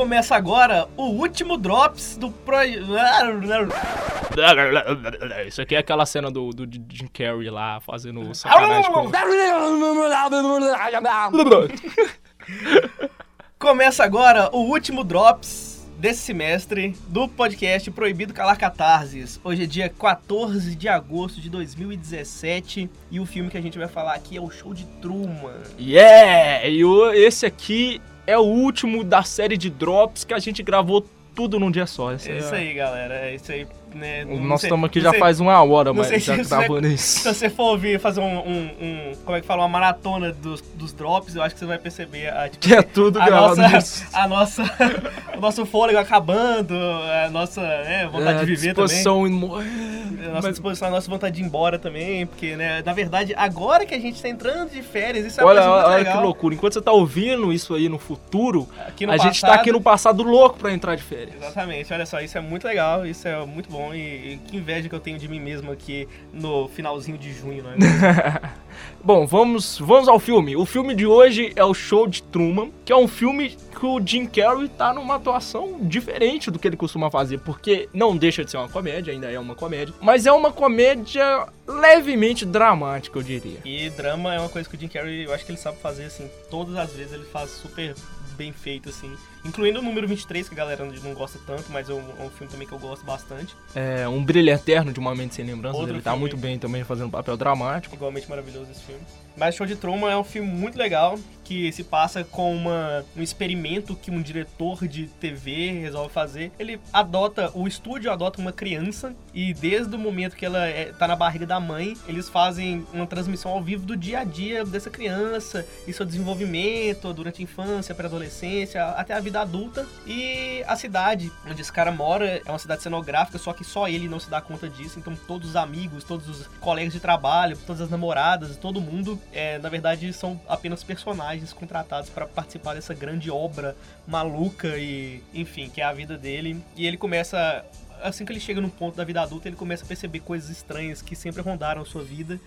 Começa agora o último Drops do Pro... Isso aqui é aquela cena do, do Jim Carrey lá fazendo sacanagem com... Começa agora o último Drops desse semestre do podcast Proibido Calar Catarses. Hoje é dia 14 de agosto de 2017 e o filme que a gente vai falar aqui é o Show de Truman. Yeah! E o- esse aqui é o último da série de drops que a gente gravou tudo num dia só. Esse É isso aí, galera. É isso aí. Né? Nós estamos aqui já sei- faz uma hora, mas se já isso gravando Se isso. você for ouvir, fazer um, um- um- Como é que fala? Uma maratona dos, dos drops, eu acho que você vai perceber a, tipo, Que é tudo a gravado nossa, nisso. a nossa, o nosso fôlego acabando, a nossa né, vontade É, de viver também. disposição em morrer. A nossa Mas- disposição, a nossa vontade de ir embora também, porque, né, na verdade, agora que a gente tá entrando de férias, isso é Olha, olha legal. que loucura. Enquanto você tá ouvindo isso aí no futuro, no a gente tá passado- aqui no passado louco pra entrar de férias. Exatamente, olha só, isso é muito legal, isso é muito bom e, e que inveja que eu tenho de mim mesmo aqui no finalzinho de junho, não é mesmo? Bom, vamos, vamos ao filme. O filme de hoje é o Show de Truman, que é um filme que o Jim Carrey tá numa atuação diferente do que ele costuma fazer, porque não deixa de ser uma comédia, ainda é uma comédia, mas é uma comédia levemente dramática, eu diria. E drama é uma coisa que o Jim Carrey, eu acho que ele sabe fazer, assim, todas as vezes ele faz super bem feito, assim. Incluindo o número 23, que a galera não gosta tanto, mas é um, é um filme também que eu gosto bastante. É um brilho eterno de uma mente sem lembranças, Outro ele tá muito bem também fazendo um papel dramático. Igualmente maravilhoso esse filme. Mas Show de Truman é um filme muito legal, que se passa com uma, um experimento que um diretor de TV resolve fazer. Ele adota, o estúdio adota uma criança, e desde o momento que ela é, tá na barriga da mãe, eles fazem uma transmissão ao vivo do dia a dia dessa criança, e seu desenvolvimento durante a infância, pré-adolescência, até a vida adulta. E a cidade onde esse cara mora é uma cidade cenográfica, só que só ele não se dá conta disso, então todos os amigos, todos os colegas de trabalho, todas as namoradas, todo mundo, é, na verdade, são apenas personagens contratados para participar dessa grande obra maluca e, enfim, que é a vida dele. E ele começa assim que ele chega no ponto da vida adulta, ele começa a perceber coisas estranhas que sempre rondaram a sua vida.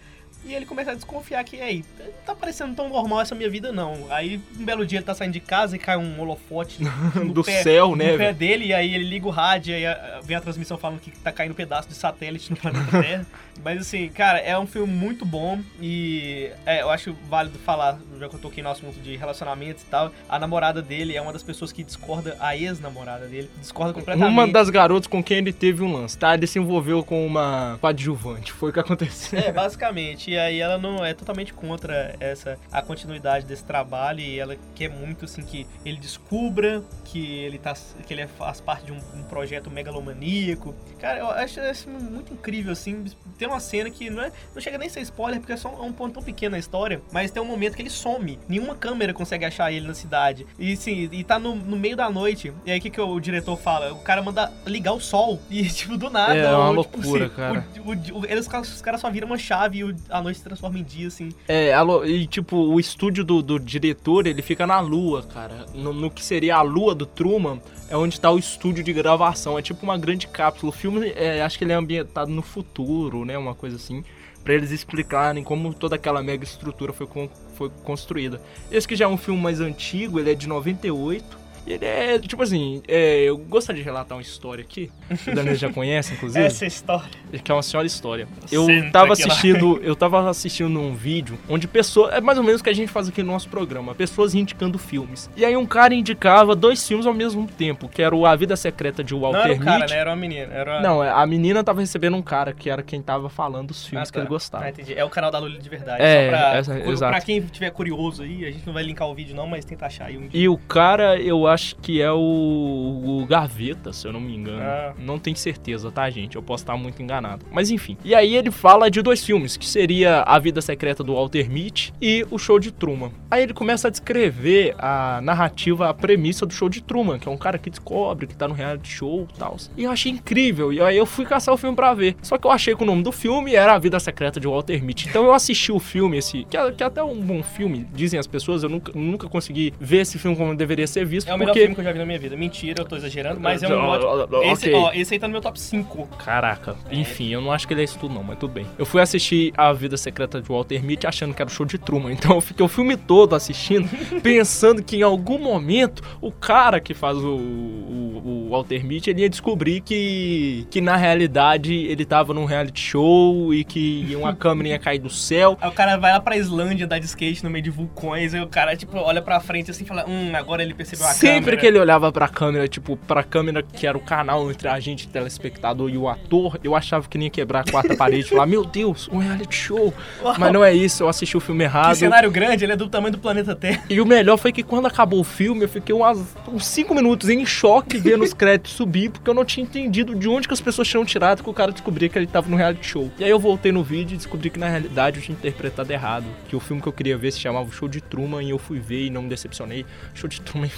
E ele começa a desconfiar que, aí, tá parecendo tão normal essa minha vida, não. Aí, um belo dia ele tá saindo de casa e cai um holofote Do pé, céu, né, no pé velho? dele, e aí ele liga o rádio e aí vem a transmissão falando que tá caindo um pedaço de satélite no planeta Terra. Mas assim, cara, é um filme muito bom e é, eu acho válido falar, que eu toquei no assunto de relacionamentos e tal, a namorada dele é uma das pessoas que discorda, a ex-namorada dele, discorda completamente. Uma das garotas com quem ele teve um lance, tá? Ele se envolveu com uma coadjuvante, foi o que aconteceu. É, basicamente. E aí ela não é totalmente contra essa a continuidade desse trabalho e ela quer muito assim que ele descubra que ele tá que ele é- faz parte de um, um projeto megalomaníaco. Cara, eu acho muito incrível assim. Tem uma cena que não, é, não chega nem a ser spoiler porque é só um ponto tão pequeno na história, mas tem um momento que ele some. Nenhuma câmera consegue achar ele na cidade. E sim, e tá no, no meio da noite. E aí o que, que o diretor fala? O cara manda ligar o sol e tipo do nada. É uma ou, tipo, loucura, assim, cara. o- o- o- eles, os caras só viram uma chave e a noite se transforma em dia, assim. É, alô, e tipo, o estúdio do, do diretor, ele fica na lua, cara. No, no que seria a lua do Truman, é onde tá o estúdio de gravação. É tipo uma grande cápsula. O filme, é, acho que ele é ambientado no futuro, né? Uma coisa assim. Pra eles explicarem como toda aquela mega estrutura foi, foi construída. Esse que já é um filme mais antigo, ele é de 98. E ele é, tipo assim, é, eu gostaria de relatar uma história aqui. que O Daniel já conhece, inclusive. Essa história. que é uma senhora história. Eu Senta tava aqui lá. assistindo, eu tava assistindo um vídeo onde pessoas, é mais ou menos o que a gente faz aqui no nosso programa, pessoas indicando filmes. E aí um cara indicava dois filmes ao mesmo tempo, que era o A Vida Secreta de Não Walter era o cara, Mitty. né? Era uma menina. Era... Não, a menina tava recebendo um cara que era quem tava falando dos filmes Ah, que ele tá. gostava. Ah, entendi. É o canal da Lully de verdade. É, Só pra, essa- exato. pra quem tiver curioso aí, a gente não vai linkar o vídeo não, mas tenta achar aí um dia. E o cara, eu acho que é o, o Gaveta, se eu não me engano. Ah. Não tenho certeza, tá, gente? Eu posso estar muito enganado. Mas enfim. E aí ele fala de dois filmes, que seria A Vida Secreta do Walter Mitty e O Show de Truman. Aí ele começa a descrever a narrativa, a premissa do Show de Truman, que é um cara que descobre que tá no reality show e tal. E eu achei incrível. E aí eu fui caçar o filme pra ver. Só que eu achei que o nome do filme era A Vida Secreta de Walter Mitty. Então eu assisti o filme, esse, que é, que é até um bom filme, dizem as pessoas. Eu nunca, nunca consegui ver esse filme como deveria ser visto. É o melhor filme que eu já vi na minha vida. Mentira, eu tô exagerando, mas é um ótimo. Esse, ó, esse aí tá no meu top 5. Caraca, enfim, eu não acho que ele é isso tudo não, mas tudo bem. Eu fui assistir A Vida Secreta de Walter Mitty achando que era o show de Truman, então eu fiquei o filme todo assistindo, pensando que em algum momento o cara que faz o, o, o Walter Mitty, ele ia descobrir que, que na realidade ele tava num reality show e que uma câmera ia cair do céu. Aí o cara vai lá pra Islândia andar de skate no meio de vulcões, aí o cara, tipo, olha pra frente assim e fala, hum, agora ele percebeu a Sempre câmera. que ele olhava pra câmera, tipo, pra câmera que era o canal entre a gente, telespectador e o ator, eu achava que nem ia quebrar a quarta parede e falar, meu Deus, um reality show. Uau, Mas não é isso, eu assisti o filme Que errado. cenário grande, ele é do tamanho do planeta Terra. E o melhor foi que quando acabou o filme, eu fiquei umas, uns 5 minutos em choque vendo os créditos subir, porque eu não tinha entendido de onde que as pessoas tinham tirado que o cara descobria que ele tava no reality show. E aí eu voltei no vídeo e descobri que na realidade eu tinha interpretado errado. Que o filme que eu queria ver se chamava Show de Truman e eu fui ver e não me decepcionei. Show de Truman é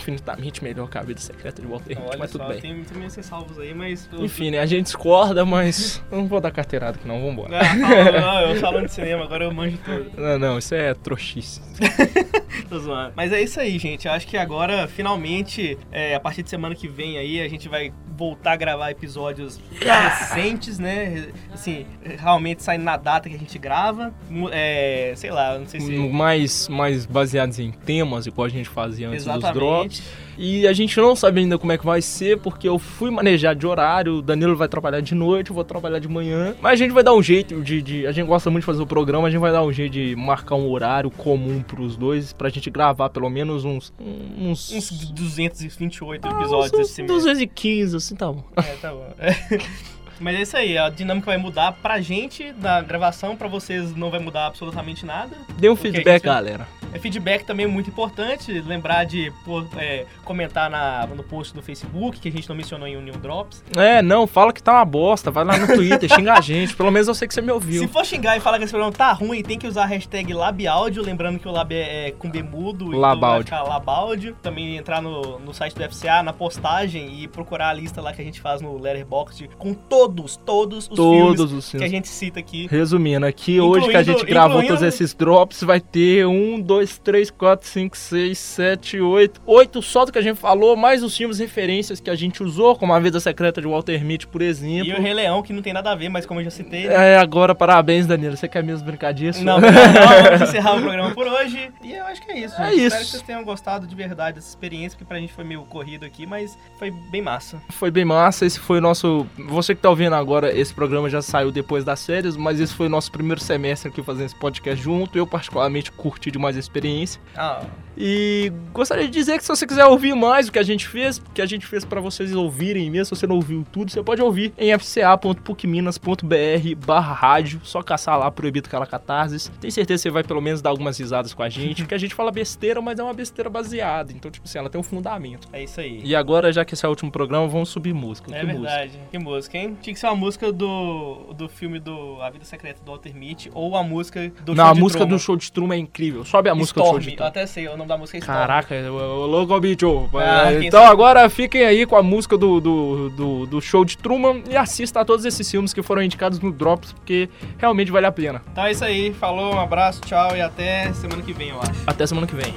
infinitamente melhor que a vida secreta de Walter Olha mas só, tudo bem. tem, tem minhas ressalvas aí, mas... eu- Enfim, né? A gente discorda, mas eu não vou dar carteirada aqui não, vambora. Ah, fala, não, eu falando de cinema, agora eu manjo tudo. Não, não, isso é trouxice. Tô zoando. Mas é isso aí, gente. Eu acho que agora, finalmente, é, a partir de semana que vem aí, a gente vai voltar a gravar episódios recentes, né? Assim, realmente saindo na data que a gente grava. É, sei lá, não sei se. Mais, mais baseados em temas, igual a gente fazia antes dos drops. E a gente não sabe ainda como é que vai ser, porque eu fui manejar de horário, o Danilo vai trabalhar de noite, eu vou trabalhar de manhã. Mas a gente vai dar um jeito de, de- A gente gosta muito de fazer o programa, a gente vai dar um jeito de marcar um horário comum pros dois, pra gente gravar pelo menos uns. Uns. Uns 228 ah, episódios uns esse mês. 215, assim tá bom. É, tá bom. Mas é isso aí, a dinâmica vai mudar pra gente da gravação, pra vocês não vai mudar absolutamente nada. Dê um feedback, gente- galera. É, feedback também é muito importante, lembrar de pô, é, comentar na, no post do Facebook, que a gente não mencionou em Union Drops. É, não, fala que tá uma bosta, vai lá no Twitter, xinga a gente. Pelo menos eu sei que você me ouviu. Se for xingar e falar que esse programa tá ruim, tem que usar a hashtag Labiaudio, lembrando que o Lab é, é com B mudo, então vai Labaudio. Labaudio. Também entrar no, no site do FCA, na postagem, e procurar a lista lá que a gente faz no Letterboxd com todos, todos os filmes Todos os que a filmes. gente cita aqui. Resumindo, aqui hoje que a Incluindo- gente gravou incluindo- todos esses drops, vai ter um, dois, três, quatro, cinco, seis, sete, oito. Oito só do que a gente falou, mais os filmes referências que a gente usou, como A Vida Secreta de Walter Mitty, por exemplo. E o Rei Leão, que não tem nada a ver, mas como eu já citei. né? É, agora, parabéns, Danilo. Você quer mesmo brincar disso? Não, não, não, vamos encerrar o programa por hoje. E eu acho que é isso, gente. É Espero isso. que vocês tenham gostado de verdade dessa experiência, porque pra gente foi meio corrido aqui, mas foi bem massa. Foi bem massa, esse foi o nosso... Você que tá ouvindo agora, esse programa já saiu depois das férias, mas esse foi o nosso primeiro semestre aqui fazendo esse podcast junto. Eu particularmente curti demais a experiência. Ah, E gostaria de dizer que se você quiser ouvir mais o que a gente fez, que a gente fez pra vocês ouvirem mesmo, se você não ouviu tudo, você pode ouvir em fca.pucminas.br barra rádio, só caçar lá Proibido Calacatarses. Tem certeza que você vai pelo menos dar algumas risadas com a gente, porque a gente fala besteira, mas é uma besteira baseada, então tipo assim, ela tem um fundamento. é isso aí. E agora, já que esse é o último programa, vamos subir música. É que música? verdade. Que música, hein? Tinha que ser uma música do, do filme do A Vida Secreta do Walter Mitty ou a música do Não, show a de música Truman. do show de Truman é incrível. Sobe a música do Storm. show de Eu Truman. até sei, o nome da música é Storm. Caraca, logo bicho. Ah, quem então sabe? agora fiquem aí com a música do, do, do, do show de Truman e assista a todos esses filmes que foram indicados no Drops, porque realmente vale a pena. Então é isso aí. Falou, um abraço, tchau e até semana que vem, eu acho. Até semana que vem.